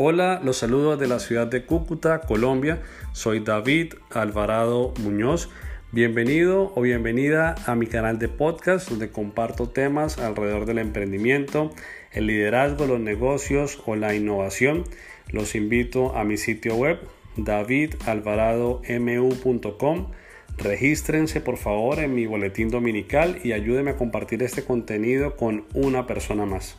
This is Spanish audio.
Hola, los saludo de la ciudad de Cúcuta, Colombia. Soy David Alvarado Muñoz. Bienvenido o bienvenida a mi canal de podcast donde comparto temas alrededor del emprendimiento, el liderazgo, los negocios o la innovación. Los invito a mi sitio web davidalvaradomu.com. Regístrense por favor en mi boletín dominical y ayúdenme a compartir este contenido con una persona más.